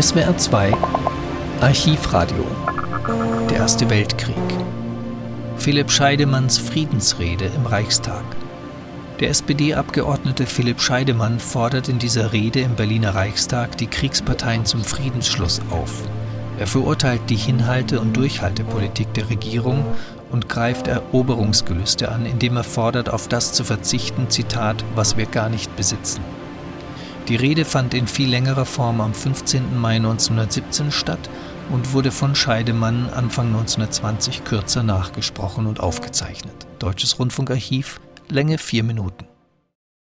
SWR 2 Archivradio Der Erste Weltkrieg Philipp Scheidemanns Friedensrede im Reichstag Der SPD-Abgeordnete Philipp Scheidemann fordert in dieser Rede im Berliner Reichstag die Kriegsparteien zum Friedensschluss auf. Er verurteilt die Hinhalte- und Durchhaltepolitik der Regierung und greift Eroberungsgelüste an, indem er fordert, auf das zu verzichten, Zitat, was wir gar nicht besitzen. Die Rede fand in viel längerer Form am 15. Mai 1917 statt und wurde von Scheidemann Anfang 1920 kürzer nachgesprochen und aufgezeichnet. Deutsches Rundfunkarchiv, Länge vier Minuten.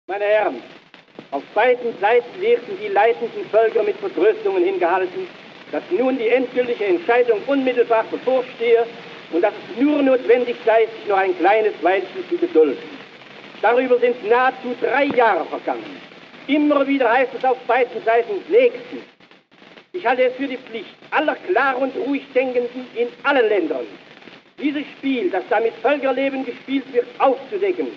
Meine Herren, auf beiden Seiten werden die leitenden Völker mit Vertröstungen hingehalten, dass nun die endgültige Entscheidung unmittelbar bevorstehe und dass es nur notwendig sei, sich noch ein kleines Weilchen zu gedulden. Darüber sind nahezu drei Jahre vergangen. Immer wieder heißt es auf beiden Seiten nächstens. Ich halte es für die Pflicht aller klar und ruhig Denkenden in allen Ländern, dieses Spiel, das da mit Völkerleben gespielt wird, aufzudecken,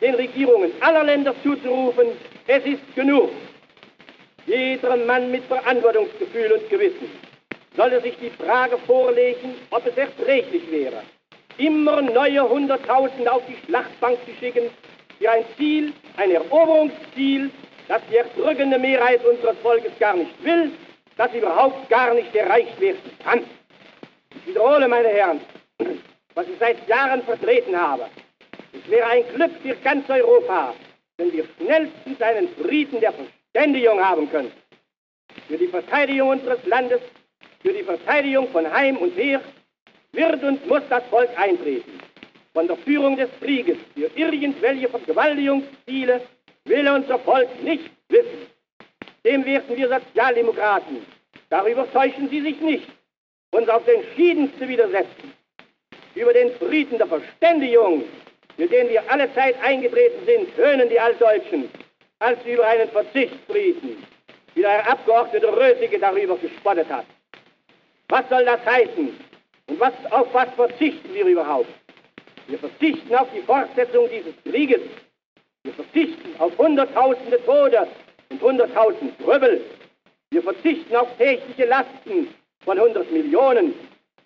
den Regierungen aller Länder zuzurufen, es ist genug. Jeder Mann mit Verantwortungsgefühl und Gewissen sollte sich die Frage vorlegen, ob es erträglich wäre, immer neue Hunderttausende auf die Schlachtbank zu schicken, für ein Ziel, ein Eroberungsziel, das die erdrückende Mehrheit unseres Volkes gar nicht will, das überhaupt gar nicht erreicht werden kann. Ich wiederhole, meine Herren, was ich seit Jahren vertreten habe. Es wäre ein Glück für ganz Europa, wenn wir schnellstens einen Frieden der Verständigung haben könnten. Für die Verteidigung unseres Landes, für die Verteidigung von Heim und Heer wird und muss das Volk eintreten. Von der Führung des Krieges für irgendwelche Vergewaltigungsziele will unser Volk nicht wissen. Dem werden wir Sozialdemokraten, darüber täuschen Sie sich nicht, uns aufs Entschiedenste widersetzen. Über den Frieden der Verständigung, für den wir alle Zeit eingetreten sind, höhnen die Altdeutschen, als über einen Verzichtsfrieden, wie der Herr Abgeordnete Rösige darüber gespottet hat. Was soll das heißen? Und was, auf was verzichten wir überhaupt? Wir verzichten auf die Fortsetzung dieses Krieges, wir verzichten auf Hunderttausende Tode und Hunderttausend Trübbel. Wir verzichten auf tägliche Lasten von 100 Millionen.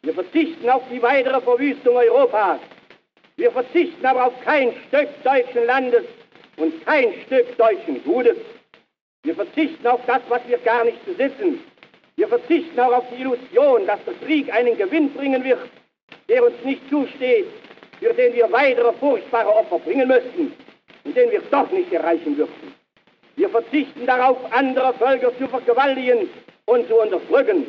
Wir verzichten auf die weitere Verwüstung Europas. Wir verzichten aber auf kein Stück deutschen Landes und kein Stück deutschen Gutes. Wir verzichten auf das, was wir gar nicht besitzen. Wir verzichten auch auf die Illusion, dass der Krieg einen Gewinn bringen wird, der uns nicht zusteht, für den wir weitere furchtbare Opfer bringen müssten und den wir doch nicht erreichen würden. Wir verzichten darauf, andere Völker zu vergewaltigen und zu unterdrücken.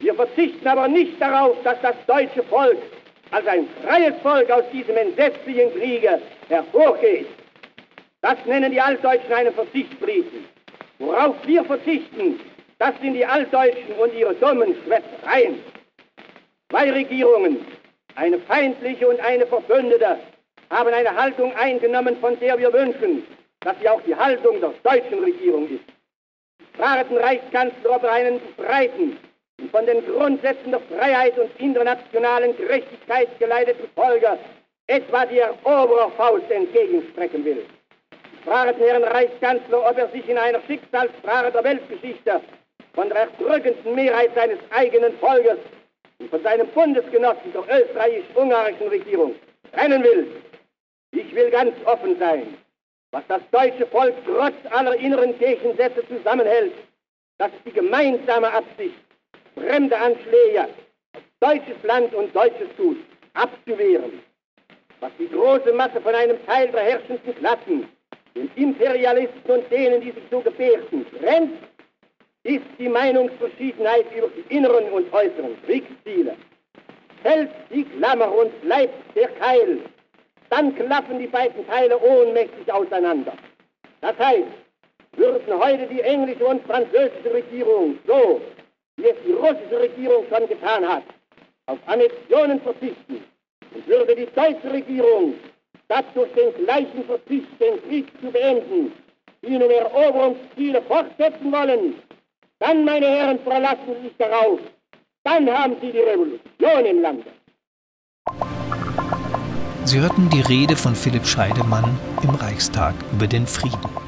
Wir verzichten aber nicht darauf, dass das deutsche Volk als ein freies Volk aus diesem entsetzlichen Kriege hervorgeht. Das nennen die Altdeutschen einen Verzichtsfrieden. Worauf wir verzichten, das sind die Altdeutschen und ihre dummen Schwätzereien. Zwei Regierungen, eine feindliche und eine verbündete, haben eine Haltung eingenommen, von der wir wünschen, dass sie auch die Haltung der deutschen Regierung ist. Den Reichskanzler, ob er einen breiten und von den Grundsätzen der Freiheit und internationalen Gerechtigkeit geleiteten Folge etwa die Erobererfaust entgegenstrecken will. Den Herrn Reichskanzler, ob er sich in einer Schicksalsfrage der Weltgeschichte von der erdrückenden Mehrheit seines eigenen Volkes und von seinem Bundesgenossen der österreichisch-ungarischen Regierung trennen will. Ich will ganz offen sein. Was das deutsche Volk trotz aller inneren Gegensätze zusammenhält, das ist die gemeinsame Absicht, fremde Anschläge auf deutsches Land und deutsches Gut abzuwehren. Was die große Masse von einem Teil der herrschenden Klassen, den Imperialisten und denen, die sich so gebärden, trennt, ist die Meinungsverschiedenheit über die inneren und äußeren Kriegsziele. Fällt die Klammer und bleibt der Keil dann klaffen die beiden Teile ohnmächtig auseinander. Das heißt, würden heute die englische und französische Regierung so, wie es die russische Regierung schon getan hat, auf Annexionen verzichten und würde die deutsche Regierung statt durch den gleichen Verzicht den Krieg zu beenden, die um Eroberungsziele fortsetzen wollen, dann, meine Herren, verlassen Sie sich darauf, dann haben Sie die Revolution im Lande. Sie hörten die Rede von Philipp Scheidemann im Reichstag über den Frieden.